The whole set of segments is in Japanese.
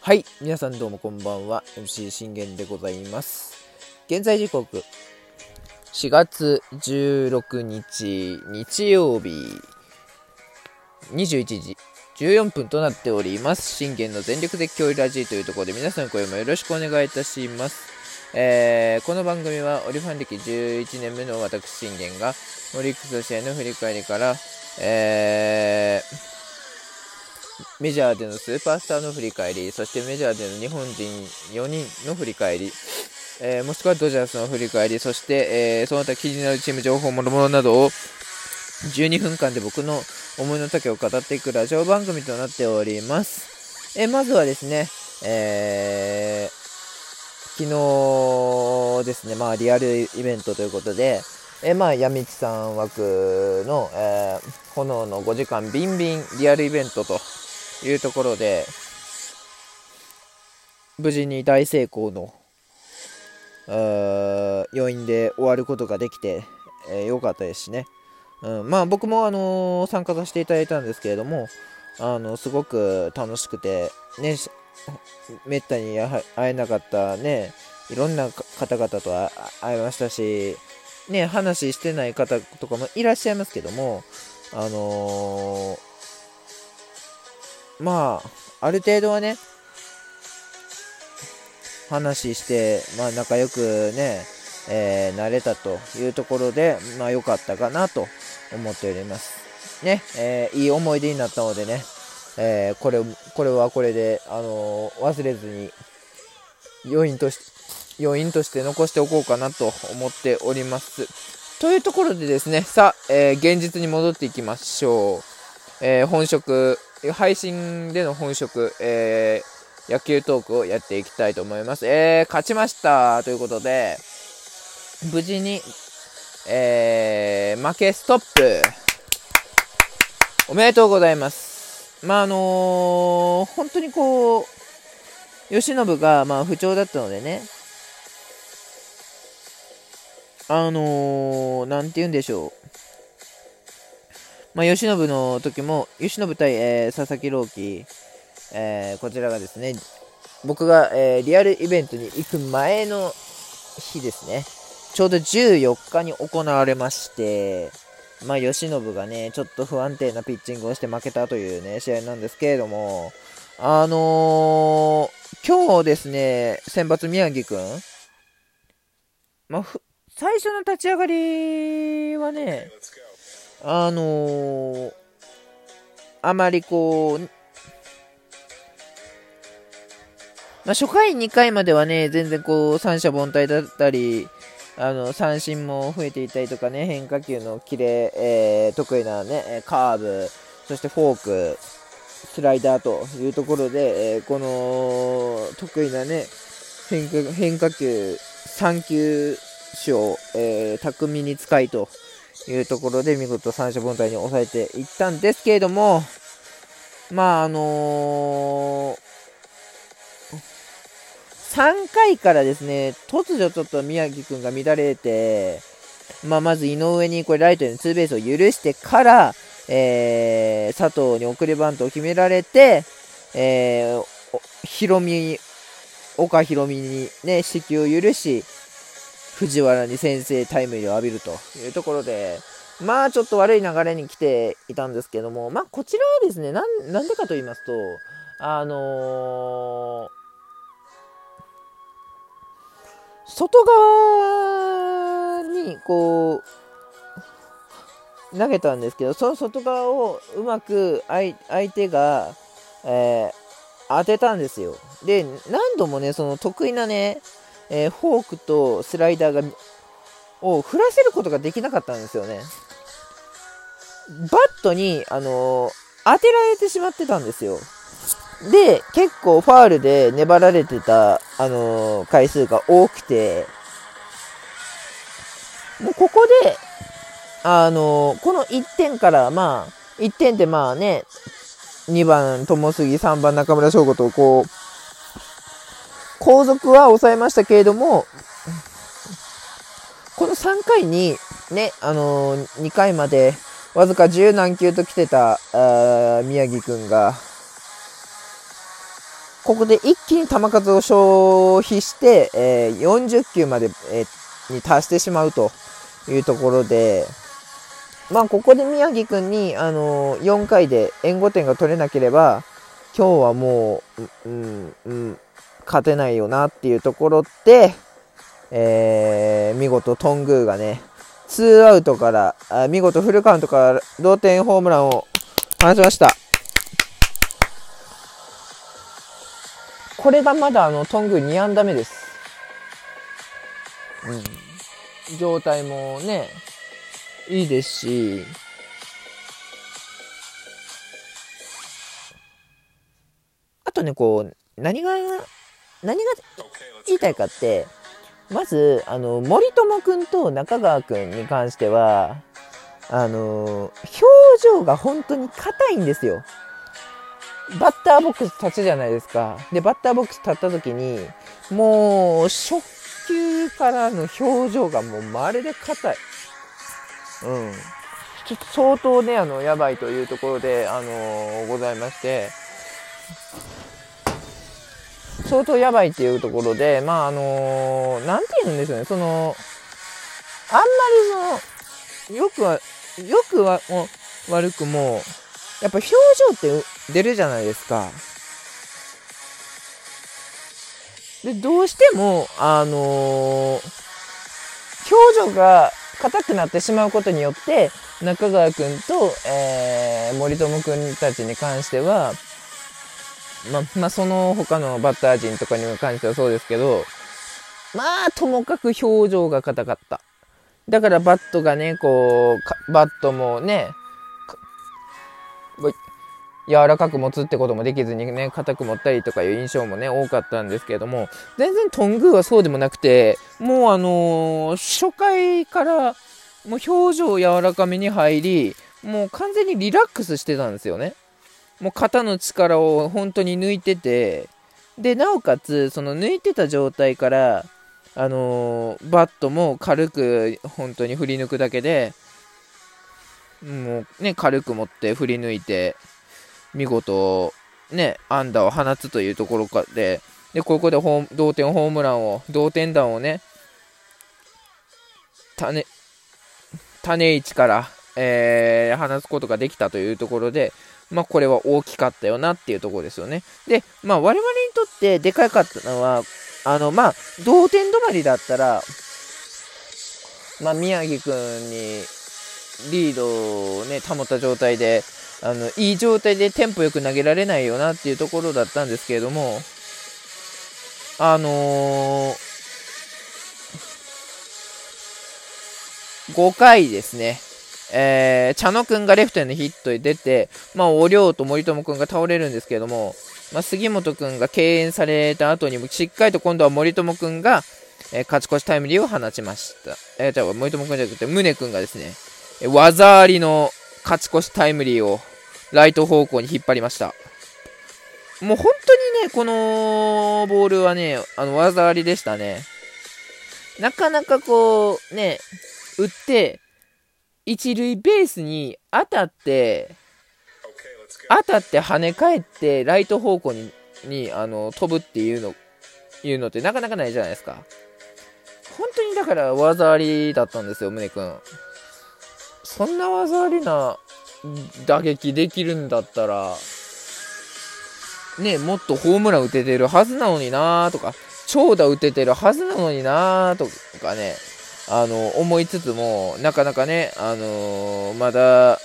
はい、皆さんどうもこんばんは。MC 信玄でございます。現在時刻、4月16日日曜日、21時14分となっております。信玄の全力絶叫ラジーというところで皆さんの声もよろしくお願いいたします。えーこの番組はオリファン歴11年目の私信玄がオリックス試合の振り返りから、えーメジャーでのスーパースターの振り返り、そしてメジャーでの日本人4人の振り返り、えーもしくはドジャースの振り返り、そして、えーその他気になるチーム情報もろもろなどを12分間で僕の思いの丈を語っていくラジオ番組となっております。えーまずはですね、えー昨日ですね、まあリアルイベントということで、えまあ、闇地さん枠の、えー炎の5時間ビンビンリアルイベントというところで、無事に大成功の、えー要因で終わることができて、えーよかったですしね。うん、まあ僕も、あのー参加させていただいたんですけれども、あのすごく楽しくて、ね、めったに会えなかったね、いろんな方々と会いましたし、ね、話してない方とかもいらっしゃいますけども、あのーまあ、ある程度はね、話して、まあ、仲良くね、えーなれたというところで、まあ、良かったかなと思っております。ね、えーいい思い出になったのでね、えーこれ、これはこれで、あの忘れずに、余韻として、余韻として残しておこうかなと思っております。というところでですね、さあ、え現実に戻っていきましょう。え本職、配信での本職、えー野球トークをやっていきたいと思います。えー勝ちましたということで、無事に、えー負けストップおめでとうございます。まあ、あのー本当にこう、慶喜が、まあ、不調だったのでね、あのー、なんて言うんでしょう。まあ、慶喜の時も、慶喜対、えー佐々木朗希、えーこちらがですね、僕が、えーリアルイベントに行く前の日ですね、ちょうど14日に行われまして、まあ、慶喜がね、ちょっと不安定なピッチングをして負けたというね、試合なんですけれども、あのー今日ですね、先発宮城くん、まあ、ふ最初の立ち上がりはね、あのーあまりこう、まあ、初回2回まではね、全然こう、三者凡退だったり、あの、三振も増えていたりとかね、変化球のキレ、えー得意なね、カーブ、そしてフォーク、スライダーというところで、えーこの得意なね、変化変化球3球種を、えー巧みに使いというところで見事三者凡退に抑えていったんですけれども、まああのー3回からですね、突如ちょっと宮城くんが乱れて、まあ、まず井上にこれライトへのツーベースを許してから、えー佐藤に送りバントを決められて、えーひろみ、岡ひろみにね、死球を許し、藤原に先制タイムリーを浴びるというところで、まあちょっと悪い流れに来ていたんですけども、まあこちらはですね、なんなんでかと言いますと、あのー外側にこう投げたんですけどその外側をうまく相相手が、えー当てたんですよ。で何度もねその得意なね、えーフォークとスライダーがを振らせることができなかったんですよね。バットに、あのー当てられてしまってたんですよ。で、結構ファールで粘られてた、あのー回数が多くて、もうここで、あのーこの1点から、まあ、1点ってまあね、2番友杉、3番中村翔吾とこう、後続は抑えましたけれども、この3回に、ね、あのー2回までわずか10何球と来てた宮城くんが、ここで一気に球数を消費して、えー、40球まで、えー、に達してしまうというところで、まあ、ここで宮城君に、あのー、4回で援護点が取れなければ、今日はもう、うん、うん、勝てないよなっていうところで、えー、見事、トングーがね、ツーアウトからあ見事フルカウントから同点ホームランを放ちました。これがまだあのトング2安打目です。うん。状態もね、いいですし、あとね、こう、何が、何が言いたいかって、まず、あの、森友くんと中川くんに関しては、あの、表情が本当に硬いんですよ。バッターボックス立つじゃないですか。で、バッターボックス立った時に、もう、初球からの表情がもうまるで硬い。うん。ちょっと相当ね、あの、やばいというところで、あの、ございまして、相当やばいっていうところで、まあ、あのー、なんて言うんでしょうね、その、あんまりその、よくは、よくは、も悪くも、やっぱ表情って出るじゃないですか。で、どうしても、あのー、表情が硬くなってしまうことによって、中川くんと、えー、森友くんたちに関しては、ま、まあ、その他のバッター陣とかに関してはそうですけど、まあ、ともかく表情が硬かった。だからバットがね、こう、バットもね、柔らかく持つってこともできずにね、硬く持ったりとかいう印象もね、多かったんですけれども、全然トングはそうでもなくて、もうあのー、初回からもう表情柔らかめに入り、もう完全にリラックスしてたんですよね。もう肩の力を本当に抜いてて、で、なおかつ、その抜いてた状態から、あのー、バットも軽く本当に振り抜くだけで、もうね、軽く持って振り抜いて、見事、ね、安打を放つというところかで、で、ここで同点ホームランを、同点弾をね、種、種市から、えー、放つことができたというところで、まあ、これは大きかったよなっていうところですよね。で、まあ、我々にとってでかかったのは、あの、まあ、同点止まりだったら、まあ、宮城くんにリードをね、保った状態で、あの、いい状態でテンポよく投げられないよなっていうところだったんですけれども、あのー、5回ですね。えー、茶野くんがレフトへのヒットで出て、まあ、おりょうと森友くんが倒れるんですけれども、まあ、杉本くんが敬遠された後にも、しっかりと今度は森友くんが、えー、勝ち越しタイムリーを放ちました。えー、じゃあ、森友くんじゃなくて、宗くんがですね、え技ありの勝ち越しタイムリーをライト方向に引っ張りました。もう本当にね、このボールはね、あの、技ありでしたね。なかなかこう、ね、打って、一塁ベースに当たって、当たって跳ね返って、ライト方向に、に、あの、飛ぶっていうの、いうのってなかなかないじゃないですか。本当にだから技ありだったんですよ、宗君。そんな技ありな打撃できるんだったら、ね、もっとホームラン打ててるはずなのになーとか、長打打ててるはずなのになーとかね、あの、思いつつも、なかなかね、あのー、まだ、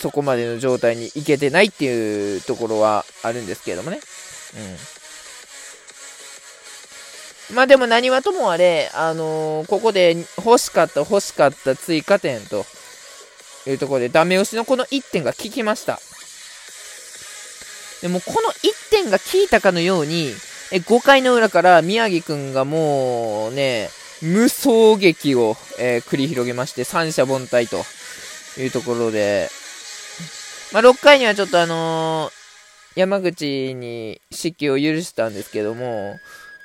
そこまでの状態にいけてないっていうところはあるんですけれどもね。うん。まあでも何はともあれ、あのー、ここで欲しかった欲しかった追加点というところで、ダメ押しのこの1点が効きました。でもこの1点が効いたかのように、え5回の裏から宮城くんがもうね、無双劇を、えー、繰り広げまして、三者凡退というところで、まあ、6回にはちょっとあのー、山口に失球を許したんですけども、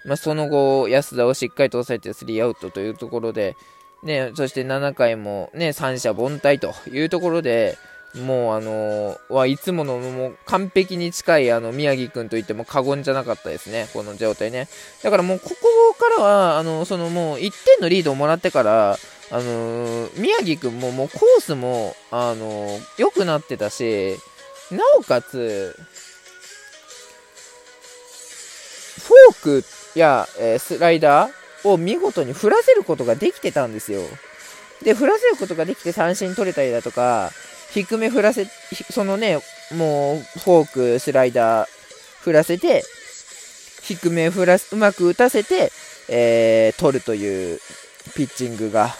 まあ、その後、安田をしっかりと抑えてスリーアウトというところで、ね、そして7回もね、三者凡退というところで、もうあのー、はいつものもう完璧に近いあの宮城くんといっても過言じゃなかったですね、この状態ね。だからもうここからは、あのそのもう1点のリードをもらってから、あのー、宮城くんももうコースも、あのー、良くなってたし、なおかつ、フォークや、えー、スライダーを見事に振らせることができてたんですよ。で、振らせることができて三振取れたりだとか、低め振らせ、そのね、もう、フォーク、スライダー、振らせて、低め振らうまく打たせて、えー、取るというピッチングが、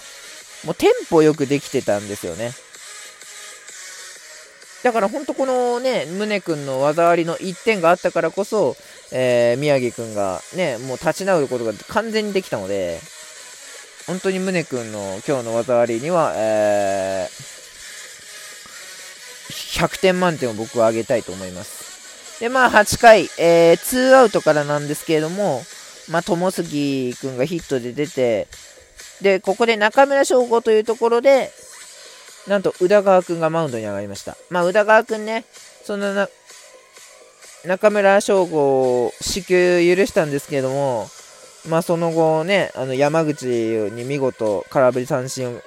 もうテンポよくできてたんですよね。だから本当このね、宗君の技ありの1点があったからこそ、えー、宮城君がね、もう立ち直ることが完全にできたので、本当に宗君の今日の技ありには、えー、100点満点を僕はあげたいと思います。で、まあ8回、えー、2アウトからなんですけれども、まあ、友杉君がヒットで出て、で、ここで中村翔吾というところで、なんと宇田川君がマウンドに上がりました。まあ、宇田川君ね、そのな、中村翔吾を死球許したんですけれども、まあ、その後ね、あの山口に見事空振り三振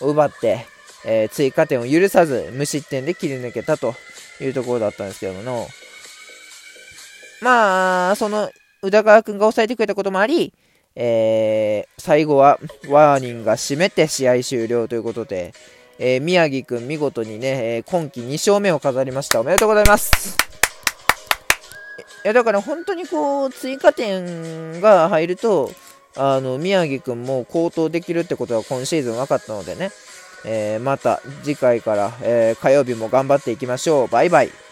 を奪って、えー、追加点を許さず無失点で切り抜けたというところだったんですけども、まあ、その宇田川君が抑えてくれたこともあり、えー、最後はワーニンが締めて試合終了ということで、えー、宮城君見事にね、え今季2勝目を飾りました。おめでとうございます。いや、だから本当にこう、追加点が入ると、あの、宮城くんも高騰できるってことは今シーズン分かったのでね、えー、また次回から、えー、火曜日も頑張っていきましょう。バイバイ。